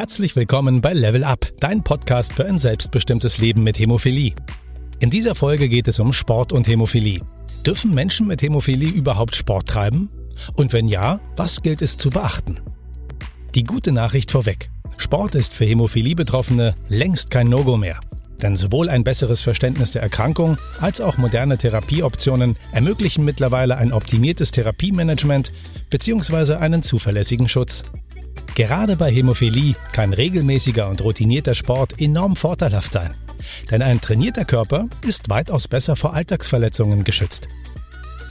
Herzlich willkommen bei Level Up, dein Podcast für ein selbstbestimmtes Leben mit Hämophilie. In dieser Folge geht es um Sport und Hämophilie. Dürfen Menschen mit Hämophilie überhaupt Sport treiben? Und wenn ja, was gilt es zu beachten? Die gute Nachricht vorweg. Sport ist für Hämophilie-Betroffene längst kein No-Go mehr. Denn sowohl ein besseres Verständnis der Erkrankung als auch moderne Therapieoptionen ermöglichen mittlerweile ein optimiertes Therapiemanagement bzw. einen zuverlässigen Schutz. Gerade bei Hämophilie kann regelmäßiger und routinierter Sport enorm vorteilhaft sein. Denn ein trainierter Körper ist weitaus besser vor Alltagsverletzungen geschützt.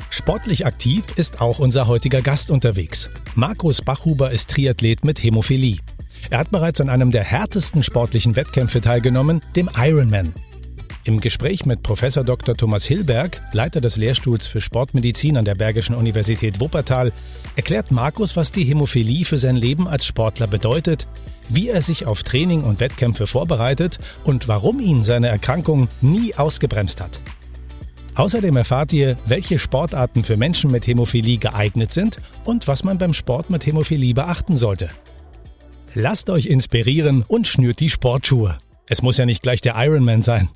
Sportlich aktiv ist auch unser heutiger Gast unterwegs. Markus Bachhuber ist Triathlet mit Hämophilie. Er hat bereits an einem der härtesten sportlichen Wettkämpfe teilgenommen, dem Ironman. Im Gespräch mit Professor Dr. Thomas Hilberg, Leiter des Lehrstuhls für Sportmedizin an der Bergischen Universität Wuppertal, erklärt Markus, was die Hämophilie für sein Leben als Sportler bedeutet, wie er sich auf Training und Wettkämpfe vorbereitet und warum ihn seine Erkrankung nie ausgebremst hat. Außerdem erfahrt ihr, welche Sportarten für Menschen mit Hämophilie geeignet sind und was man beim Sport mit Hämophilie beachten sollte. Lasst euch inspirieren und schnürt die Sportschuhe. Es muss ja nicht gleich der Ironman sein.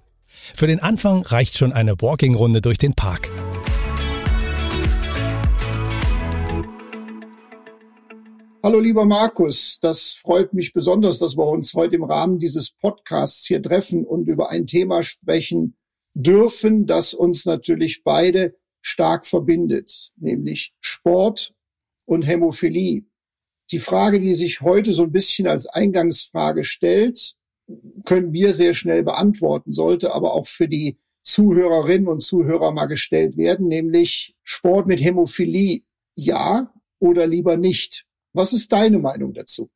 Für den Anfang reicht schon eine Walking-Runde durch den Park. Hallo lieber Markus, das freut mich besonders, dass wir uns heute im Rahmen dieses Podcasts hier treffen und über ein Thema sprechen dürfen, das uns natürlich beide stark verbindet, nämlich Sport und Hämophilie. Die Frage, die sich heute so ein bisschen als Eingangsfrage stellt, können wir sehr schnell beantworten, sollte aber auch für die Zuhörerinnen und Zuhörer mal gestellt werden, nämlich Sport mit Hämophilie, ja oder lieber nicht. Was ist deine Meinung dazu?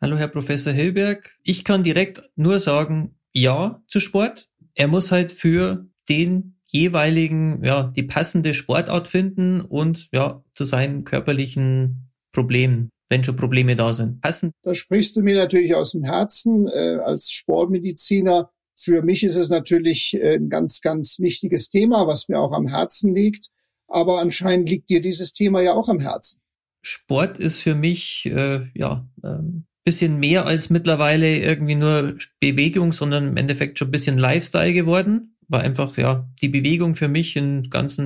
Hallo, Herr Professor Hilberg. Ich kann direkt nur sagen, ja zu Sport. Er muss halt für den jeweiligen, ja, die passende Sportart finden und ja, zu seinen körperlichen Problemen wenn schon Probleme da sind. Passen. Da sprichst du mir natürlich aus dem Herzen äh, als Sportmediziner. Für mich ist es natürlich äh, ein ganz, ganz wichtiges Thema, was mir auch am Herzen liegt. Aber anscheinend liegt dir dieses Thema ja auch am Herzen. Sport ist für mich äh, ja ähm, bisschen mehr als mittlerweile irgendwie nur Bewegung, sondern im Endeffekt schon ein bisschen Lifestyle geworden. War einfach ja die Bewegung für mich ein ganz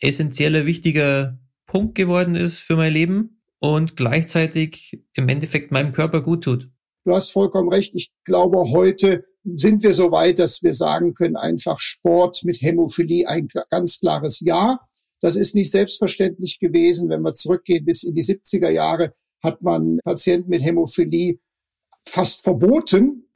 essentieller, wichtiger Punkt geworden ist für mein Leben und gleichzeitig im Endeffekt meinem Körper gut tut. Du hast vollkommen recht. Ich glaube, heute sind wir so weit, dass wir sagen können, einfach Sport mit Hämophilie ein ganz klares Ja. Das ist nicht selbstverständlich gewesen. Wenn wir zurückgehen bis in die 70er Jahre, hat man Patienten mit Hämophilie fast verboten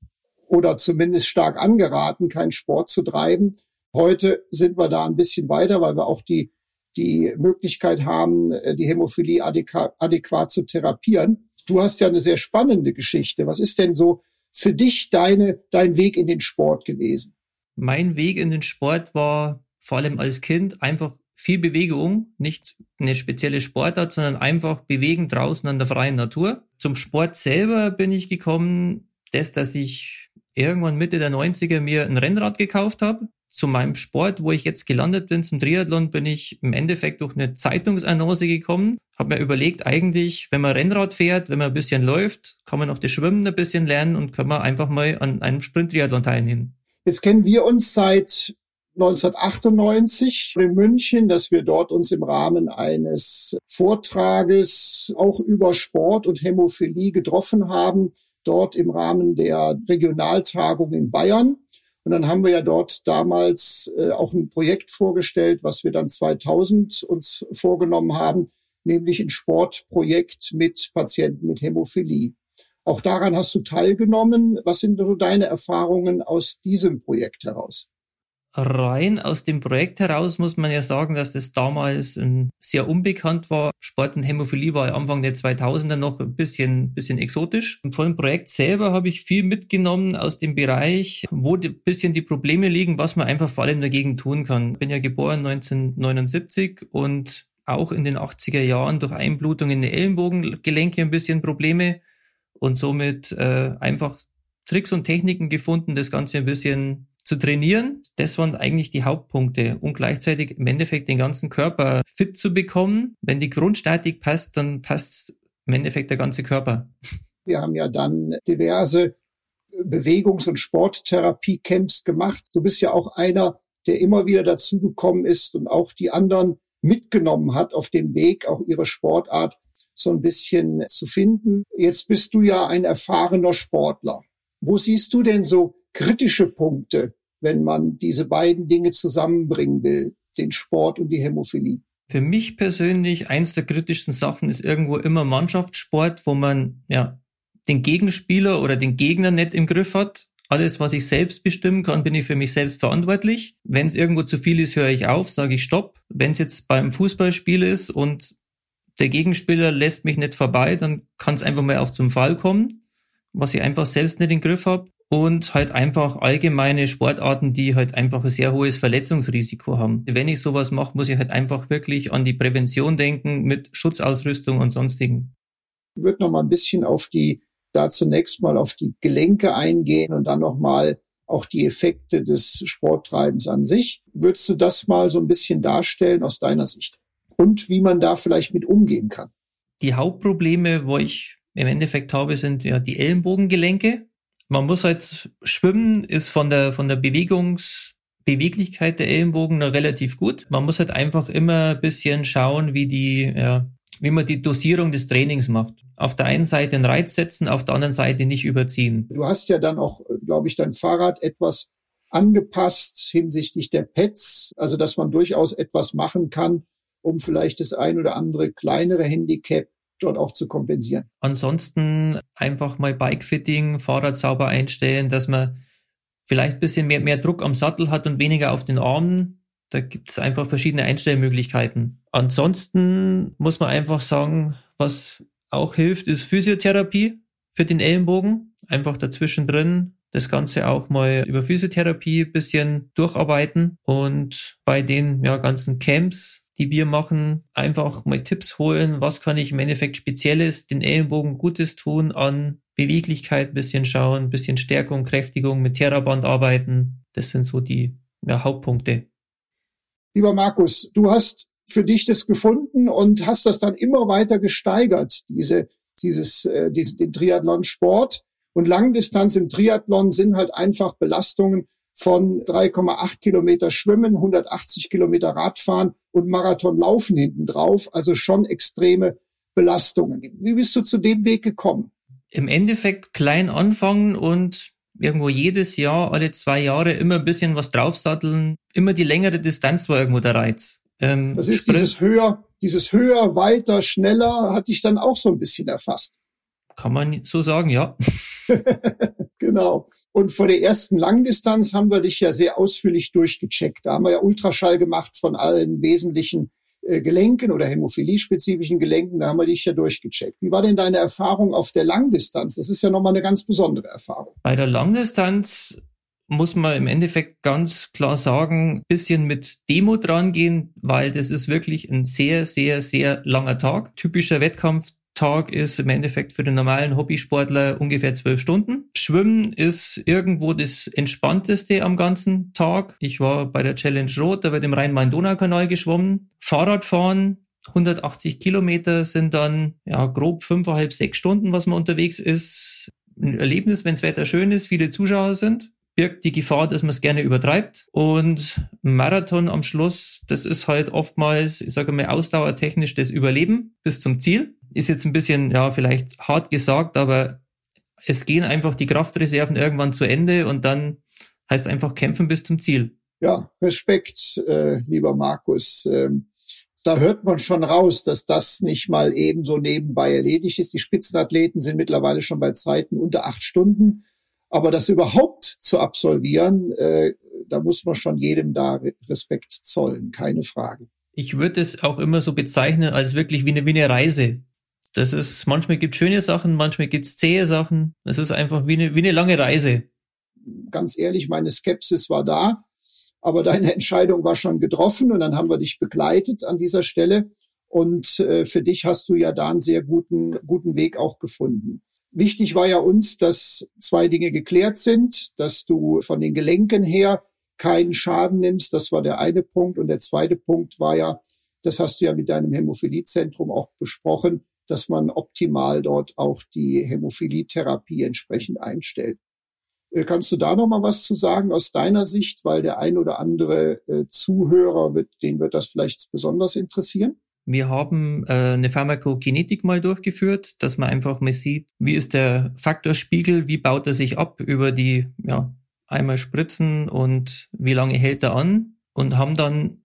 oder zumindest stark angeraten, keinen Sport zu treiben. Heute sind wir da ein bisschen weiter, weil wir auch die die Möglichkeit haben, äh, die Hämophilie adäquat, zu therapieren. Du hast ja eine sehr spannende Geschichte. Was ist denn so für dich deine, dein Weg in den Sport gewesen? Mein Weg in den Sport war vor allem als Kind einfach viel Bewegung, nicht eine spezielle Sportart, sondern einfach bewegen draußen an der freien Natur. Zum Sport selber bin ich gekommen, das, dass ich irgendwann Mitte der 90er mir ein Rennrad gekauft habe zu meinem Sport, wo ich jetzt gelandet bin, zum Triathlon, bin ich im Endeffekt durch eine Zeitungsannonce gekommen. Habe mir überlegt, eigentlich, wenn man Rennrad fährt, wenn man ein bisschen läuft, kann man auch das Schwimmen ein bisschen lernen und kann man einfach mal an einem Sprint-Triathlon teilnehmen. Jetzt kennen wir uns seit 1998 in München, dass wir dort uns im Rahmen eines Vortrages auch über Sport und Hämophilie getroffen haben, dort im Rahmen der Regionaltagung in Bayern. Und dann haben wir ja dort damals äh, auch ein Projekt vorgestellt, was wir dann 2000 uns vorgenommen haben, nämlich ein Sportprojekt mit Patienten mit Hämophilie. Auch daran hast du teilgenommen. Was sind so deine Erfahrungen aus diesem Projekt heraus? Rein aus dem Projekt heraus muss man ja sagen, dass das damals sehr unbekannt war. Sport und Hämophilie war Anfang der 2000er noch ein bisschen, bisschen exotisch. Und von dem Projekt selber habe ich viel mitgenommen aus dem Bereich, wo ein bisschen die Probleme liegen, was man einfach vor allem dagegen tun kann. Ich bin ja geboren 1979 und auch in den 80er Jahren durch Einblutung in die Ellenbogengelenke ein bisschen Probleme und somit äh, einfach Tricks und Techniken gefunden, das Ganze ein bisschen zu trainieren. Das waren eigentlich die Hauptpunkte und gleichzeitig im Endeffekt den ganzen Körper fit zu bekommen. Wenn die Grundstatik passt, dann passt im Endeffekt der ganze Körper. Wir haben ja dann diverse Bewegungs- und Sporttherapie-Camps gemacht. Du bist ja auch einer, der immer wieder dazugekommen ist und auch die anderen mitgenommen hat auf dem Weg, auch ihre Sportart so ein bisschen zu finden. Jetzt bist du ja ein erfahrener Sportler. Wo siehst du denn so kritische Punkte, wenn man diese beiden Dinge zusammenbringen will, den Sport und die Hämophilie? Für mich persönlich eins der kritischsten Sachen ist irgendwo immer Mannschaftssport, wo man ja den Gegenspieler oder den Gegner nicht im Griff hat. Alles, was ich selbst bestimmen kann, bin ich für mich selbst verantwortlich. Wenn es irgendwo zu viel ist, höre ich auf, sage ich Stopp. Wenn es jetzt beim Fußballspiel ist und der Gegenspieler lässt mich nicht vorbei, dann kann es einfach mal auf zum Fall kommen, was ich einfach selbst nicht im Griff habe. Und halt einfach allgemeine Sportarten, die halt einfach ein sehr hohes Verletzungsrisiko haben. Wenn ich sowas mache, muss ich halt einfach wirklich an die Prävention denken mit Schutzausrüstung und sonstigen. Ich würde noch mal ein bisschen auf die da zunächst mal auf die Gelenke eingehen und dann noch mal auch die Effekte des Sporttreibens an sich. Würdest du das mal so ein bisschen darstellen aus deiner Sicht? Und wie man da vielleicht mit umgehen kann? Die Hauptprobleme, wo ich im Endeffekt habe, sind ja die Ellenbogengelenke. Man muss halt schwimmen, ist von der, von der Bewegungs, Beweglichkeit der Ellenbogen relativ gut. Man muss halt einfach immer ein bisschen schauen, wie die, ja, wie man die Dosierung des Trainings macht. Auf der einen Seite einen Reiz setzen, auf der anderen Seite nicht überziehen. Du hast ja dann auch, glaube ich, dein Fahrrad etwas angepasst hinsichtlich der Pets, also dass man durchaus etwas machen kann, um vielleicht das ein oder andere kleinere Handicap dort auch zu kompensieren. Ansonsten einfach mal Bikefitting, Fahrrad sauber einstellen, dass man vielleicht ein bisschen mehr, mehr Druck am Sattel hat und weniger auf den Armen, da gibt es einfach verschiedene Einstellmöglichkeiten. Ansonsten muss man einfach sagen, was auch hilft, ist Physiotherapie für den Ellenbogen. Einfach dazwischen drin das Ganze auch mal über Physiotherapie bisschen durcharbeiten und bei den ja, ganzen Camps, die wir machen, einfach mal Tipps holen, was kann ich im Endeffekt Spezielles den Ellenbogen Gutes tun an Beweglichkeit bisschen schauen, bisschen Stärkung, Kräftigung mit Theraband arbeiten. Das sind so die ja, Hauptpunkte. Lieber Markus, du hast für dich das gefunden und hast das dann immer weiter gesteigert, diese, dieses, äh, diesen, den Triathlon-Sport. Und Langdistanz im Triathlon sind halt einfach Belastungen von 3,8 Kilometer Schwimmen, 180 Kilometer Radfahren und Marathon laufen hinten drauf. Also schon extreme Belastungen. Wie bist du zu dem Weg gekommen? Im Endeffekt klein anfangen und irgendwo jedes Jahr, alle zwei Jahre immer ein bisschen was draufsatteln. Immer die längere Distanz war irgendwo der Reiz. Ähm, das ist Sprint. dieses höher, dieses höher, weiter, schneller, hat dich dann auch so ein bisschen erfasst. Kann man so sagen, ja. genau. Und vor der ersten Langdistanz haben wir dich ja sehr ausführlich durchgecheckt. Da haben wir ja Ultraschall gemacht von allen wesentlichen äh, Gelenken oder Hämophilie-spezifischen Gelenken, da haben wir dich ja durchgecheckt. Wie war denn deine Erfahrung auf der Langdistanz? Das ist ja nochmal eine ganz besondere Erfahrung. Bei der Langdistanz muss man im Endeffekt ganz klar sagen, bisschen mit Demo dran gehen, weil das ist wirklich ein sehr, sehr, sehr langer Tag. Typischer Wettkampf Tag ist im Endeffekt für den normalen Hobbysportler ungefähr zwölf Stunden. Schwimmen ist irgendwo das entspannteste am ganzen Tag. Ich war bei der Challenge Rot, da wird im Rhein-Main-Donau-Kanal geschwommen. Fahrradfahren 180 Kilometer sind dann ja grob fünfeinhalb, sechs Stunden, was man unterwegs ist. Ein Erlebnis, wenn das Wetter schön ist, viele Zuschauer sind birgt die Gefahr, dass man es gerne übertreibt. Und Marathon am Schluss, das ist halt oftmals, ich sage mal, ausdauertechnisch das Überleben bis zum Ziel. Ist jetzt ein bisschen, ja, vielleicht hart gesagt, aber es gehen einfach die Kraftreserven irgendwann zu Ende und dann heißt einfach kämpfen bis zum Ziel. Ja, Respekt, äh, lieber Markus. Ähm, da hört man schon raus, dass das nicht mal eben so nebenbei erledigt ist. Die Spitzenathleten sind mittlerweile schon bei Zeiten unter acht Stunden. Aber das überhaupt zu absolvieren, äh, da muss man schon jedem da Respekt zollen, keine Frage. Ich würde es auch immer so bezeichnen als wirklich wie eine, wie eine Reise. Das ist, manchmal gibt es schöne Sachen, manchmal gibt es zähe Sachen. Es ist einfach wie eine, wie eine lange Reise. Ganz ehrlich, meine Skepsis war da, aber deine Entscheidung war schon getroffen und dann haben wir dich begleitet an dieser Stelle. Und äh, für dich hast du ja da einen sehr guten, guten Weg auch gefunden. Wichtig war ja uns, dass zwei Dinge geklärt sind, dass du von den Gelenken her keinen Schaden nimmst. Das war der eine Punkt. Und der zweite Punkt war ja, das hast du ja mit deinem Hämophiliezentrum auch besprochen, dass man optimal dort auch die Hämophilietherapie entsprechend einstellt. Äh, kannst du da noch mal was zu sagen aus deiner Sicht, weil der ein oder andere äh, Zuhörer wird, den wird das vielleicht besonders interessieren? Wir haben äh, eine Pharmakokinetik mal durchgeführt, dass man einfach mal sieht, wie ist der Faktorspiegel, wie baut er sich ab über die ja, einmal spritzen und wie lange hält er an und haben dann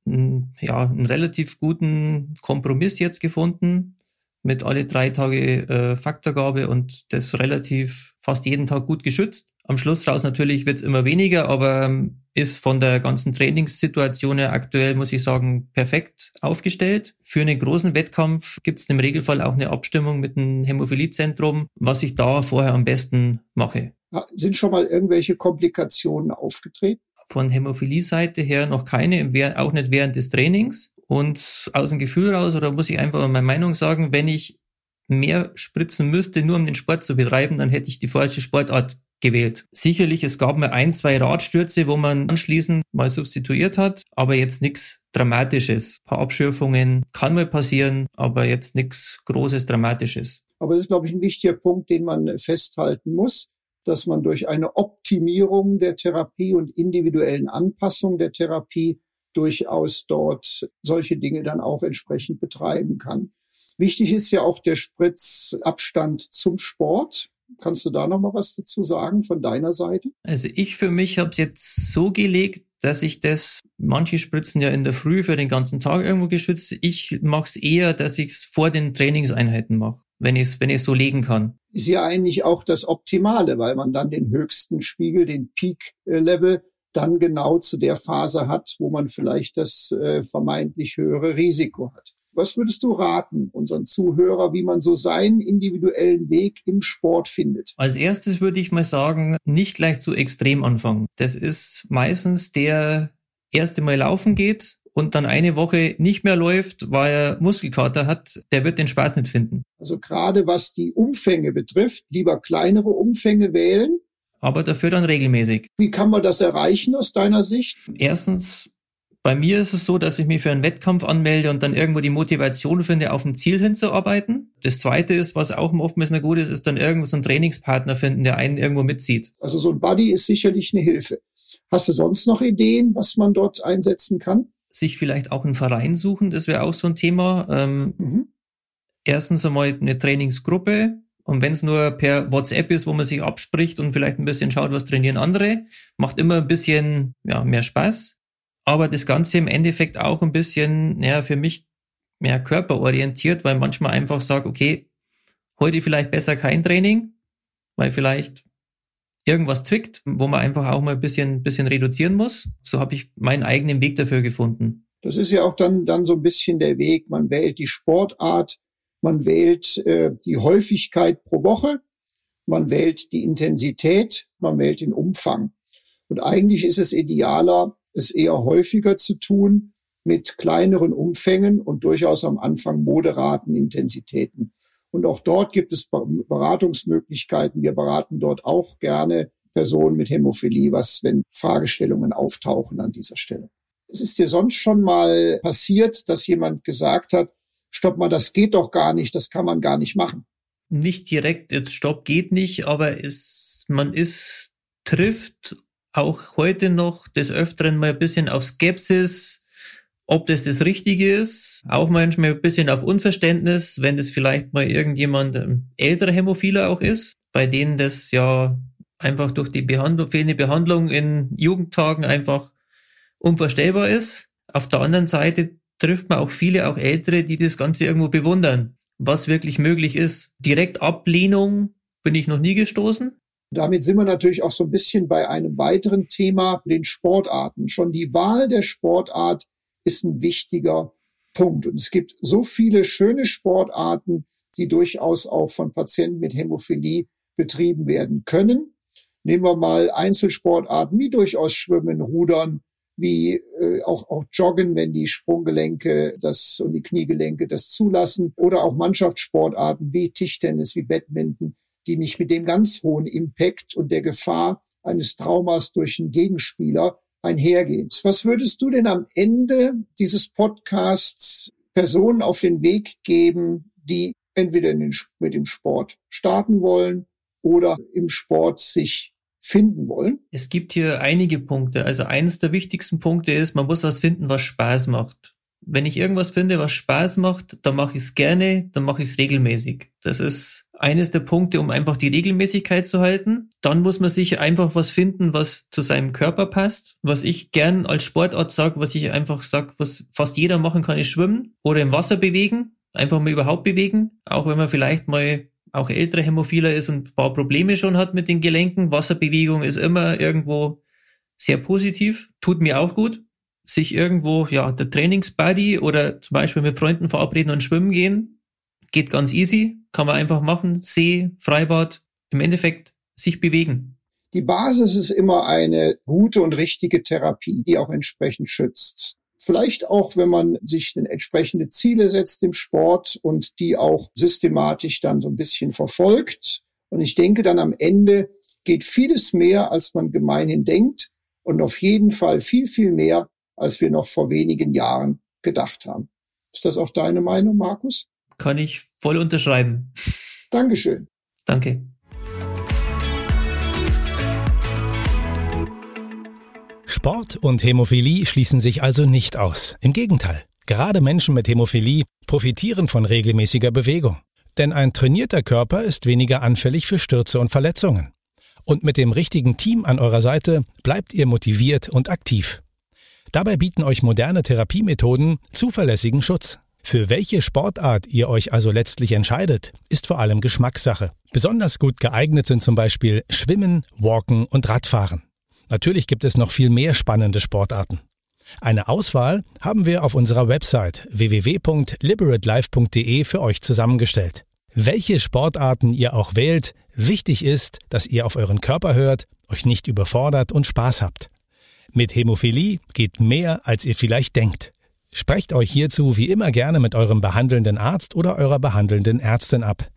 ja, einen relativ guten Kompromiss jetzt gefunden mit alle drei Tage äh, Faktorgabe und das relativ fast jeden Tag gut geschützt. Am Schluss raus natürlich wird es immer weniger, aber ähm, ist von der ganzen Trainingssituation her aktuell, muss ich sagen, perfekt aufgestellt. Für einen großen Wettkampf gibt es im Regelfall auch eine Abstimmung mit dem Hämophiliezentrum, was ich da vorher am besten mache. Sind schon mal irgendwelche Komplikationen aufgetreten? Von Hämophilie-Seite her noch keine, auch nicht während des Trainings. Und aus dem Gefühl raus, oder muss ich einfach meine Meinung sagen, wenn ich mehr spritzen müsste, nur um den Sport zu betreiben, dann hätte ich die falsche Sportart gewählt. Sicherlich, es gab mal ein, zwei Radstürze, wo man anschließend mal substituiert hat, aber jetzt nichts Dramatisches. Ein paar Abschürfungen kann mal passieren, aber jetzt nichts Großes, Dramatisches. Aber das ist, glaube ich, ein wichtiger Punkt, den man festhalten muss, dass man durch eine Optimierung der Therapie und individuellen Anpassung der Therapie durchaus dort solche Dinge dann auch entsprechend betreiben kann. Wichtig ist ja auch der Spritzabstand zum Sport. Kannst du da noch mal was dazu sagen von deiner Seite? Also ich für mich habe es jetzt so gelegt, dass ich das, manche spritzen ja in der Früh für den ganzen Tag irgendwo geschützt. Ich mache es eher, dass ich es vor den Trainingseinheiten mache, wenn ich es wenn ich's so legen kann. Ist ja eigentlich auch das Optimale, weil man dann den höchsten Spiegel, den Peak-Level, dann genau zu der Phase hat, wo man vielleicht das äh, vermeintlich höhere Risiko hat. Was würdest du raten unseren Zuhörer, wie man so seinen individuellen Weg im Sport findet? Als erstes würde ich mal sagen, nicht gleich zu extrem anfangen. Das ist meistens der erste Mal laufen geht und dann eine Woche nicht mehr läuft, weil er Muskelkater hat, der wird den Spaß nicht finden. Also gerade was die Umfänge betrifft, lieber kleinere Umfänge wählen. Aber dafür dann regelmäßig. Wie kann man das erreichen aus deiner Sicht? Erstens bei mir ist es so, dass ich mich für einen Wettkampf anmelde und dann irgendwo die Motivation finde, auf ein Ziel hinzuarbeiten. Das zweite ist, was auch oftmals noch gut ist, ist dann irgendwo so einen Trainingspartner finden, der einen irgendwo mitzieht. Also so ein Buddy ist sicherlich eine Hilfe. Hast du sonst noch Ideen, was man dort einsetzen kann? Sich vielleicht auch einen Verein suchen, das wäre auch so ein Thema. Ähm, mhm. Erstens einmal eine Trainingsgruppe, und wenn es nur per WhatsApp ist, wo man sich abspricht und vielleicht ein bisschen schaut, was trainieren andere, macht immer ein bisschen ja, mehr Spaß aber das Ganze im Endeffekt auch ein bisschen, ja, für mich mehr körperorientiert, weil manchmal einfach sage, okay, heute vielleicht besser kein Training, weil vielleicht irgendwas zwickt, wo man einfach auch mal ein bisschen, bisschen reduzieren muss. So habe ich meinen eigenen Weg dafür gefunden. Das ist ja auch dann, dann so ein bisschen der Weg. Man wählt die Sportart, man wählt äh, die Häufigkeit pro Woche, man wählt die Intensität, man wählt den Umfang. Und eigentlich ist es idealer, es eher häufiger zu tun mit kleineren Umfängen und durchaus am Anfang moderaten Intensitäten. Und auch dort gibt es Beratungsmöglichkeiten. Wir beraten dort auch gerne Personen mit Hämophilie, was, wenn Fragestellungen auftauchen an dieser Stelle. Es ist dir sonst schon mal passiert, dass jemand gesagt hat, stopp mal, das geht doch gar nicht, das kann man gar nicht machen. Nicht direkt, jetzt stopp geht nicht, aber es, man ist, trifft auch heute noch des Öfteren mal ein bisschen auf Skepsis, ob das das Richtige ist. Auch manchmal ein bisschen auf Unverständnis, wenn das vielleicht mal irgendjemand ähm, älterer Hämophiler auch ist, bei denen das ja einfach durch die Behandlung, fehlende Behandlung in Jugendtagen einfach unvorstellbar ist. Auf der anderen Seite trifft man auch viele, auch Ältere, die das Ganze irgendwo bewundern, was wirklich möglich ist. Direkt Ablehnung bin ich noch nie gestoßen. Damit sind wir natürlich auch so ein bisschen bei einem weiteren Thema, den Sportarten. Schon die Wahl der Sportart ist ein wichtiger Punkt. Und es gibt so viele schöne Sportarten, die durchaus auch von Patienten mit Hämophilie betrieben werden können. Nehmen wir mal Einzelsportarten wie durchaus Schwimmen, Rudern, wie äh, auch, auch Joggen, wenn die Sprunggelenke das und die Kniegelenke das zulassen, oder auch Mannschaftssportarten wie Tischtennis, wie Badminton, die nicht mit dem ganz hohen Impact und der Gefahr eines Traumas durch einen Gegenspieler einhergehen. Was würdest du denn am Ende dieses Podcasts Personen auf den Weg geben, die entweder den, mit dem Sport starten wollen oder im Sport sich finden wollen? Es gibt hier einige Punkte. Also eines der wichtigsten Punkte ist, man muss was finden, was Spaß macht. Wenn ich irgendwas finde, was Spaß macht, dann mache ich es gerne, dann mache ich es regelmäßig. Das ist eines der Punkte, um einfach die Regelmäßigkeit zu halten. Dann muss man sich einfach was finden, was zu seinem Körper passt. Was ich gern als Sportart sage, was ich einfach sage, was fast jeder machen kann, ist schwimmen oder im Wasser bewegen. Einfach mal überhaupt bewegen. Auch wenn man vielleicht mal auch ältere Hämophiler ist und ein paar Probleme schon hat mit den Gelenken. Wasserbewegung ist immer irgendwo sehr positiv, tut mir auch gut. Sich irgendwo, ja, der Trainingsbuddy oder zum Beispiel mit Freunden verabreden und schwimmen gehen, geht ganz easy, kann man einfach machen. See, Freibad, im Endeffekt sich bewegen. Die Basis ist immer eine gute und richtige Therapie, die auch entsprechend schützt. Vielleicht auch, wenn man sich entsprechende Ziele setzt im Sport und die auch systematisch dann so ein bisschen verfolgt. Und ich denke dann am Ende geht vieles mehr, als man gemeinhin denkt und auf jeden Fall viel, viel mehr, als wir noch vor wenigen Jahren gedacht haben. Ist das auch deine Meinung, Markus? Kann ich voll unterschreiben. Dankeschön. Danke. Sport und Hämophilie schließen sich also nicht aus. Im Gegenteil. Gerade Menschen mit Hämophilie profitieren von regelmäßiger Bewegung. Denn ein trainierter Körper ist weniger anfällig für Stürze und Verletzungen. Und mit dem richtigen Team an eurer Seite bleibt ihr motiviert und aktiv. Dabei bieten euch moderne Therapiemethoden zuverlässigen Schutz. Für welche Sportart ihr euch also letztlich entscheidet, ist vor allem Geschmackssache. Besonders gut geeignet sind zum Beispiel Schwimmen, Walken und Radfahren. Natürlich gibt es noch viel mehr spannende Sportarten. Eine Auswahl haben wir auf unserer Website www.liberatelife.de für euch zusammengestellt. Welche Sportarten ihr auch wählt, wichtig ist, dass ihr auf euren Körper hört, euch nicht überfordert und Spaß habt. Mit Hämophilie geht mehr, als ihr vielleicht denkt. Sprecht euch hierzu wie immer gerne mit eurem behandelnden Arzt oder eurer behandelnden Ärztin ab.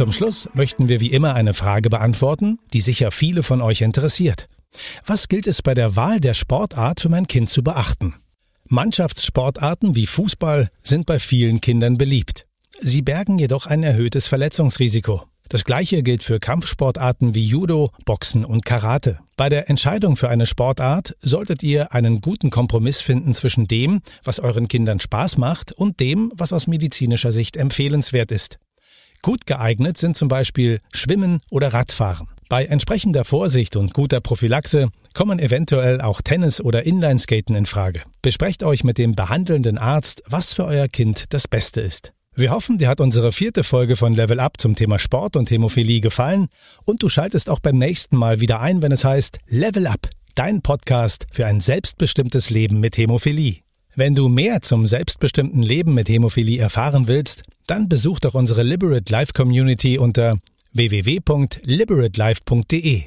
Zum Schluss möchten wir wie immer eine Frage beantworten, die sicher viele von euch interessiert. Was gilt es bei der Wahl der Sportart für mein Kind zu beachten? Mannschaftssportarten wie Fußball sind bei vielen Kindern beliebt. Sie bergen jedoch ein erhöhtes Verletzungsrisiko. Das gleiche gilt für Kampfsportarten wie Judo, Boxen und Karate. Bei der Entscheidung für eine Sportart solltet ihr einen guten Kompromiss finden zwischen dem, was euren Kindern Spaß macht, und dem, was aus medizinischer Sicht empfehlenswert ist. Gut geeignet sind zum Beispiel Schwimmen oder Radfahren. Bei entsprechender Vorsicht und guter Prophylaxe kommen eventuell auch Tennis oder Inlineskaten in Frage. Besprecht euch mit dem behandelnden Arzt, was für euer Kind das Beste ist. Wir hoffen, dir hat unsere vierte Folge von Level Up zum Thema Sport und Hämophilie gefallen und du schaltest auch beim nächsten Mal wieder ein, wenn es heißt Level Up, dein Podcast für ein selbstbestimmtes Leben mit Hämophilie. Wenn du mehr zum selbstbestimmten Leben mit Hämophilie erfahren willst, dann besuch doch unsere Liberate Life Community unter www.liberatelife.de.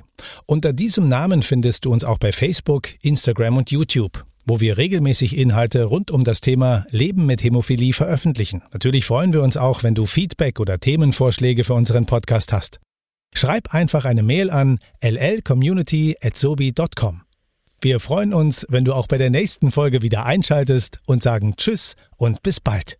Unter diesem Namen findest du uns auch bei Facebook, Instagram und YouTube, wo wir regelmäßig Inhalte rund um das Thema Leben mit Hämophilie veröffentlichen. Natürlich freuen wir uns auch, wenn du Feedback oder Themenvorschläge für unseren Podcast hast. Schreib einfach eine Mail an llcommunity@sobi.com. Wir freuen uns, wenn du auch bei der nächsten Folge wieder einschaltest und sagen Tschüss und bis bald.